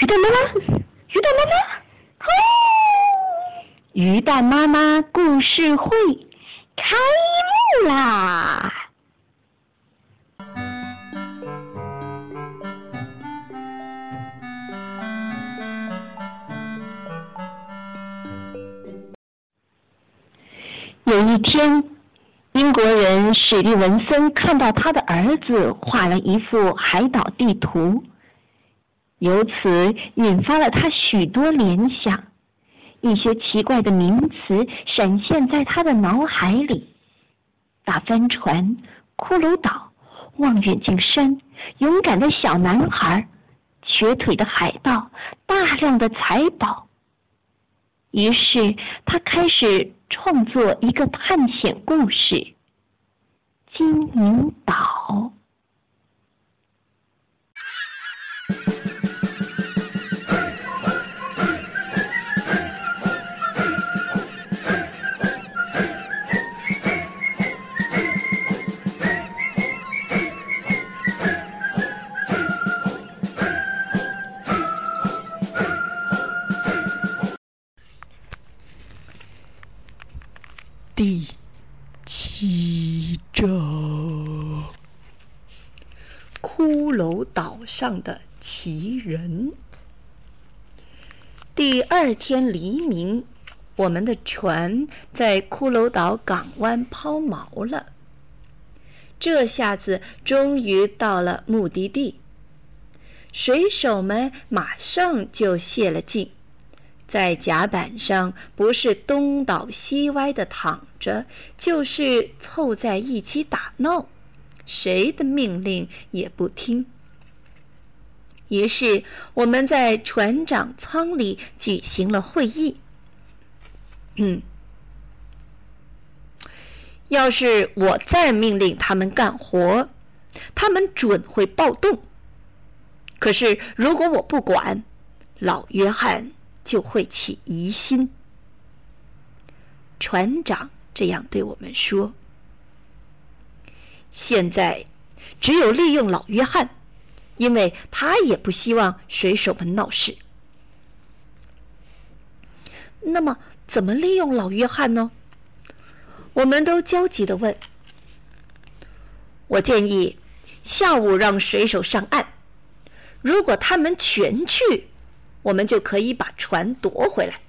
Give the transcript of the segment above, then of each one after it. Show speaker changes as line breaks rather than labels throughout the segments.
鱼蛋妈妈，鱼蛋妈妈，哦！鱼蛋妈妈故事会开幕啦！有一天，英国人史蒂文森看到他的儿子画了一幅海岛地图，由此引发了他许多联想。一些奇怪的名词闪现在他的脑海里：大帆船、骷髅岛、望远镜山、勇敢的小男孩、瘸腿的海盗、大量的财宝。于是他开始。创作一个探险故事，《金银岛》。
第七章：骷髅岛上的奇人。第二天黎明，我们的船在骷髅岛港湾抛锚了。这下子终于到了目的地，水手们马上就卸了劲。在甲板上，不是东倒西歪的躺着，就是凑在一起打闹，谁的命令也不听。于是，我们在船长舱里举行了会议。嗯，要是我再命令他们干活，他们准会暴动。可是，如果我不管，老约翰。就会起疑心。船长这样对我们说：“现在只有利用老约翰，因为他也不希望水手们闹事。那么，怎么利用老约翰呢？”我们都焦急的问。我建议下午让水手上岸，如果他们全去。我们就可以把船夺回来。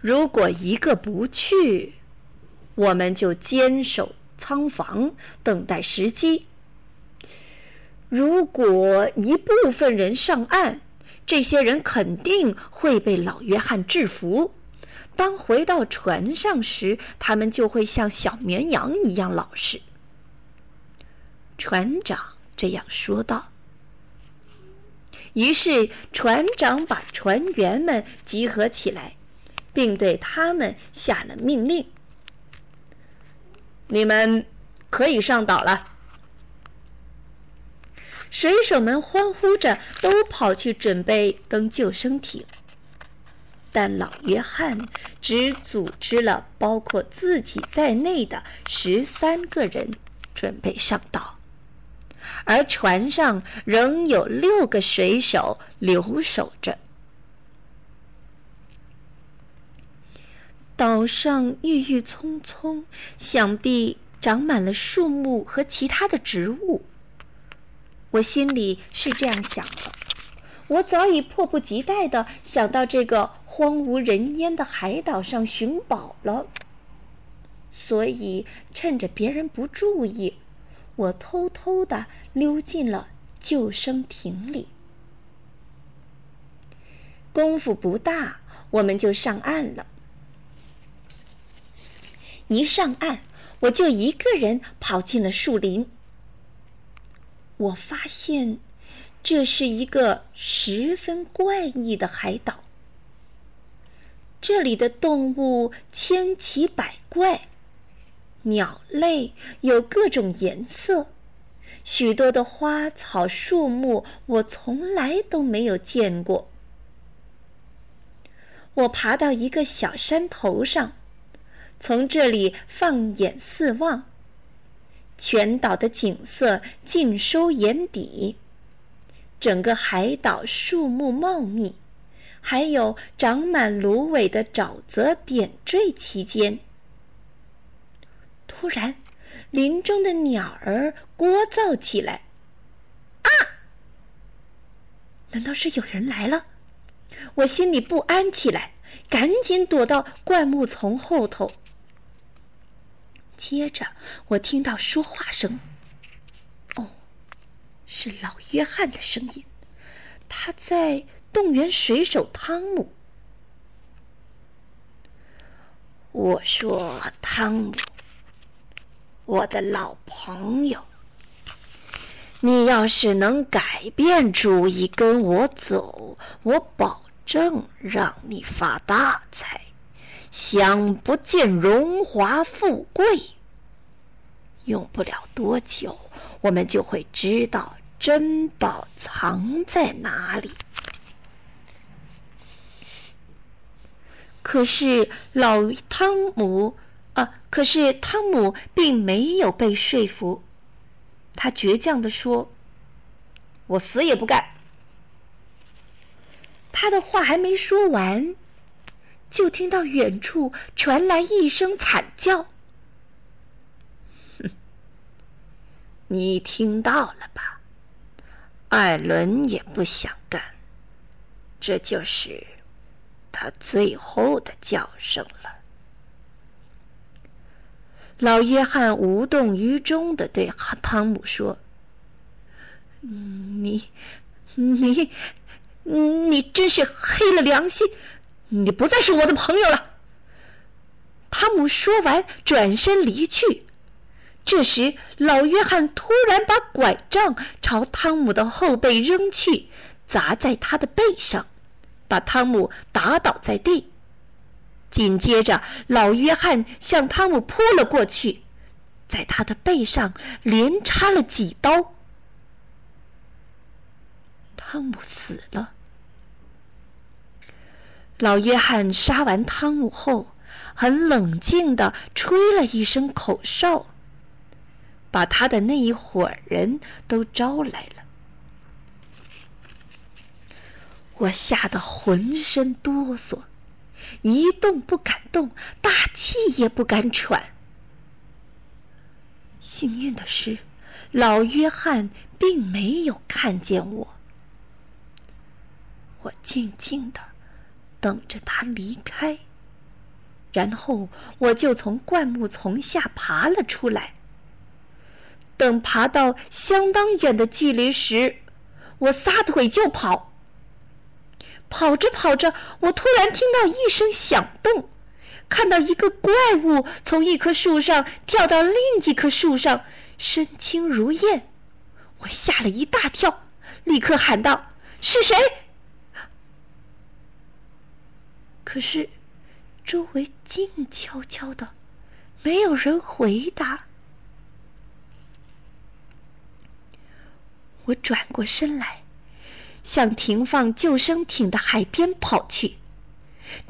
如果一个不去，我们就坚守仓房，等待时机。如果一部分人上岸，这些人肯定会被老约翰制服。当回到船上时，他们就会像小绵羊一样老实。船长。这样说道。于是船长把船员们集合起来，并对他们下了命令：“你们可以上岛了。”水手们欢呼着，都跑去准备登救生艇。但老约翰只组织了包括自己在内的十三个人准备上岛。而船上仍有六个水手留守着。岛上郁郁葱葱，想必长满了树木和其他的植物。我心里是这样想的。我早已迫不及待的想到这个荒无人烟的海岛上寻宝了，所以趁着别人不注意。我偷偷的溜进了救生艇里。功夫不大，我们就上岸了。一上岸，我就一个人跑进了树林。我发现，这是一个十分怪异的海岛。这里的动物千奇百怪。鸟类有各种颜色，许多的花草树木我从来都没有见过。我爬到一个小山头上，从这里放眼四望，全岛的景色尽收眼底。整个海岛树木茂密，还有长满芦苇的沼泽点缀其间。突然，林中的鸟儿聒噪起来：“啊！难道是有人来了？”我心里不安起来，赶紧躲到灌木丛后头。接着，我听到说话声。哦，是老约翰的声音，他在动员水手汤姆。我说：“汤姆，我的老朋友，你要是能改变主意跟我走，我保证让你发大财。”想不见荣华富贵，用不了多久，我们就会知道珍宝藏在哪里。可是老汤姆啊，可是汤姆并没有被说服，他倔强地说：“我死也不干。”他的话还没说完。就听到远处传来一声惨叫。哼，你听到了吧？艾伦也不想干，这就是他最后的叫声了。老约翰无动于衷的对汤姆说：“你，你，你真是黑了良心！”你不再是我的朋友了。汤姆说完，转身离去。这时，老约翰突然把拐杖朝汤姆的后背扔去，砸在他的背上，把汤姆打倒在地。紧接着，老约翰向汤姆扑了过去，在他的背上连插了几刀。汤姆死了。老约翰杀完汤姆后，很冷静的吹了一声口哨，把他的那一伙人都招来了。我吓得浑身哆嗦，一动不敢动，大气也不敢喘。幸运的是，老约翰并没有看见我。我静静的。等着他离开，然后我就从灌木丛下爬了出来。等爬到相当远的距离时，我撒腿就跑。跑着跑着，我突然听到一声响动，看到一个怪物从一棵树上跳到另一棵树上，身轻如燕。我吓了一大跳，立刻喊道：“是谁？”可是，周围静悄悄的，没有人回答。我转过身来，向停放救生艇的海边跑去。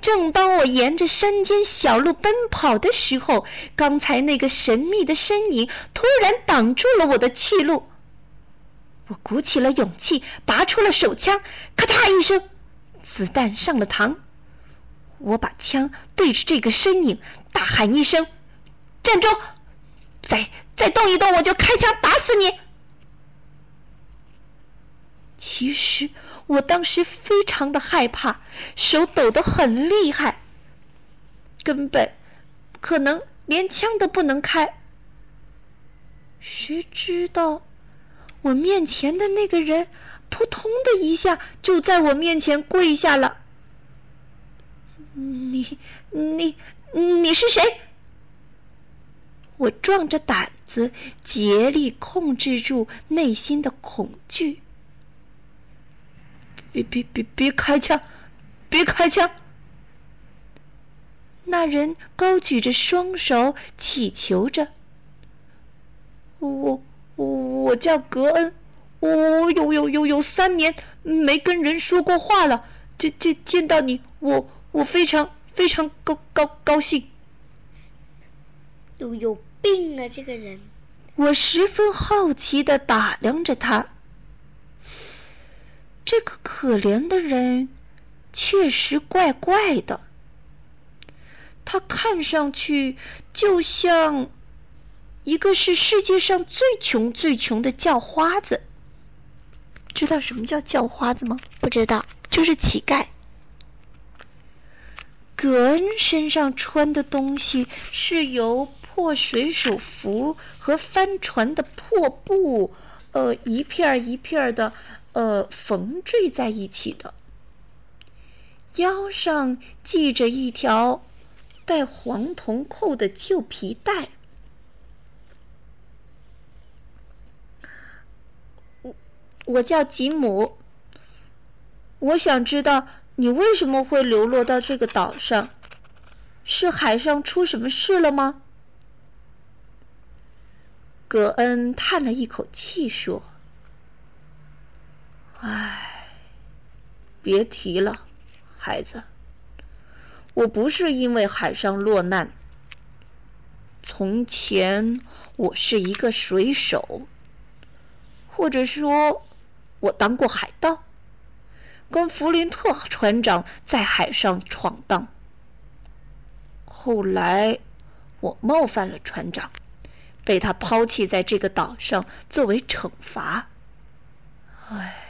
正当我沿着山间小路奔跑的时候，刚才那个神秘的身影突然挡住了我的去路。我鼓起了勇气，拔出了手枪，咔嗒一声，子弹上了膛。我把枪对着这个身影，大喊一声：“站住！再再动一动，我就开枪打死你！”其实我当时非常的害怕，手抖得很厉害，根本可能连枪都不能开。谁知道，我面前的那个人扑通的一下就在我面前跪下了。你你你是谁？我壮着胆子，竭力控制住内心的恐惧。别别别别开枪！别开枪！那人高举着双手，祈求着。我我我叫格恩，我有有有有三年没跟人说过话了。见见见到你，我。我非常非常高高高兴。
有有病啊！这个人，
我十分好奇的打量着他。这个可怜的人确实怪怪的，他看上去就像一个是世界上最穷最穷的叫花子。知道什么叫叫花子吗？
不知道，
就是乞丐。葛恩身上穿的东西是由破水手服和帆船的破布，呃，一片一片的，呃，缝缀在一起的。腰上系着一条带黄铜扣的旧皮带。我叫吉姆。我想知道你为什么会流落到这个岛上？是海上出什么事了吗？葛恩叹了一口气说：“唉，别提了，孩子。我不是因为海上落难。从前我是一个水手，或者说……”我当过海盗，跟弗林特船长在海上闯荡。后来，我冒犯了船长，被他抛弃在这个岛上作为惩罚。唉。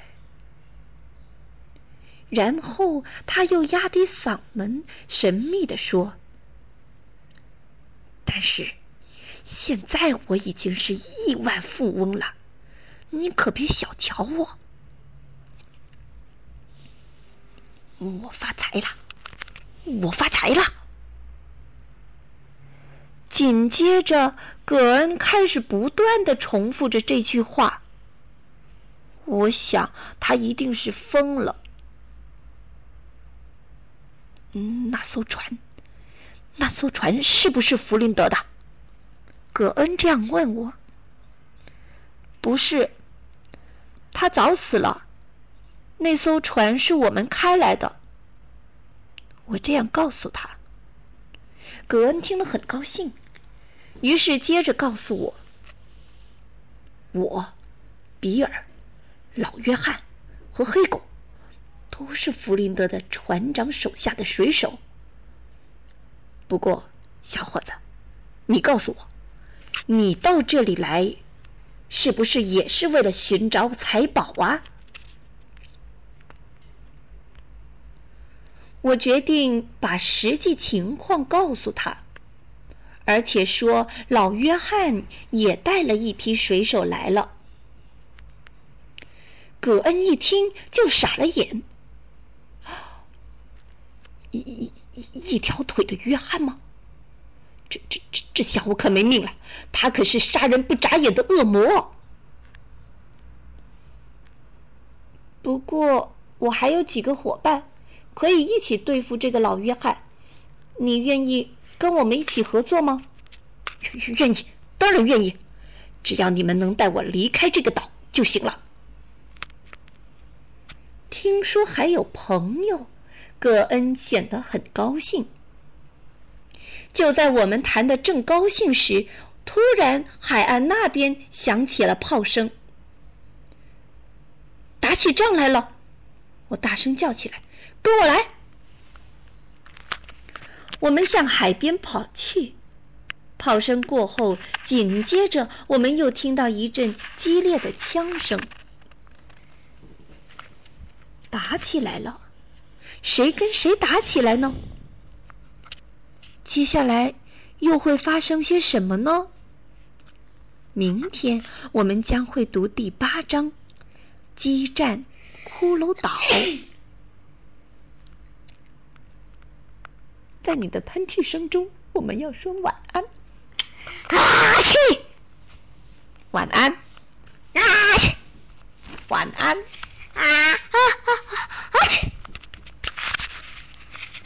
然后他又压低嗓门，神秘地说：“但是，现在我已经是亿万富翁了。”你可别小瞧我，我发财了，我发财了。紧接着，葛恩开始不断的重复着这句话。我想他一定是疯了。那艘船，那艘船是不是弗林德的？葛恩这样问我。不是，他早死了。那艘船是我们开来的。我这样告诉他。葛恩听了很高兴，于是接着告诉我：我、比尔、老约翰和黑狗都是弗林德的船长手下的水手。不过，小伙子，你告诉我，你到这里来。是不是也是为了寻找财宝啊？我决定把实际情况告诉他，而且说老约翰也带了一批水手来了。葛恩一听就傻了眼，一一一条腿的约翰吗？这这这这下我可没命了！他可是杀人不眨眼的恶魔。不过我还有几个伙伴，可以一起对付这个老约翰。你愿意跟我们一起合作吗？愿意，当然愿意。只要你们能带我离开这个岛就行了。听说还有朋友，葛恩显得很高兴。就在我们谈的正高兴时，突然海岸那边响起了炮声，打起仗来了！我大声叫起来：“跟我来！”我们向海边跑去。炮声过后，紧接着我们又听到一阵激烈的枪声，打起来了。谁跟谁打起来呢？接下来又会发生些什么呢？明天我们将会读第八章《激战骷髅岛》。在你的喷嚏声中，我们要说晚安。
啊嚏！
晚安。
啊嚏！
晚安。